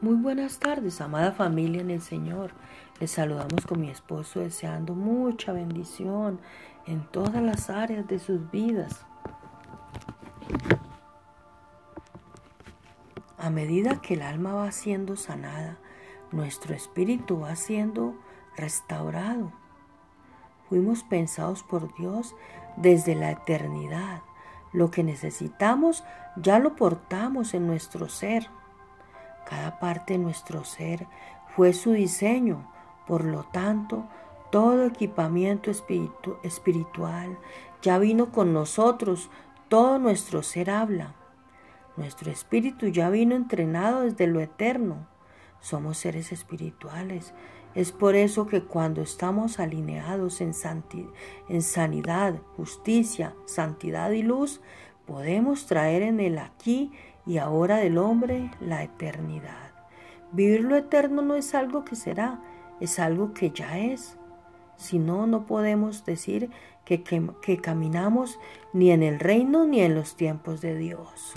Muy buenas tardes, amada familia en el Señor. Les saludamos con mi esposo deseando mucha bendición en todas las áreas de sus vidas. A medida que el alma va siendo sanada, nuestro espíritu va siendo restaurado. Fuimos pensados por Dios desde la eternidad. Lo que necesitamos ya lo portamos en nuestro ser. Cada parte de nuestro ser fue su diseño, por lo tanto, todo equipamiento espiritual ya vino con nosotros, todo nuestro ser habla. Nuestro espíritu ya vino entrenado desde lo eterno. Somos seres espirituales. Es por eso que cuando estamos alineados en, sanidad, justicia, santidad y luz, podemos traer en el aquí y ahora del hombre la eternidad. Vivir lo eterno no es algo que será, es algo que ya es. Si no, no podemos decir que, que, que caminamos ni en el reino ni en los tiempos de Dios.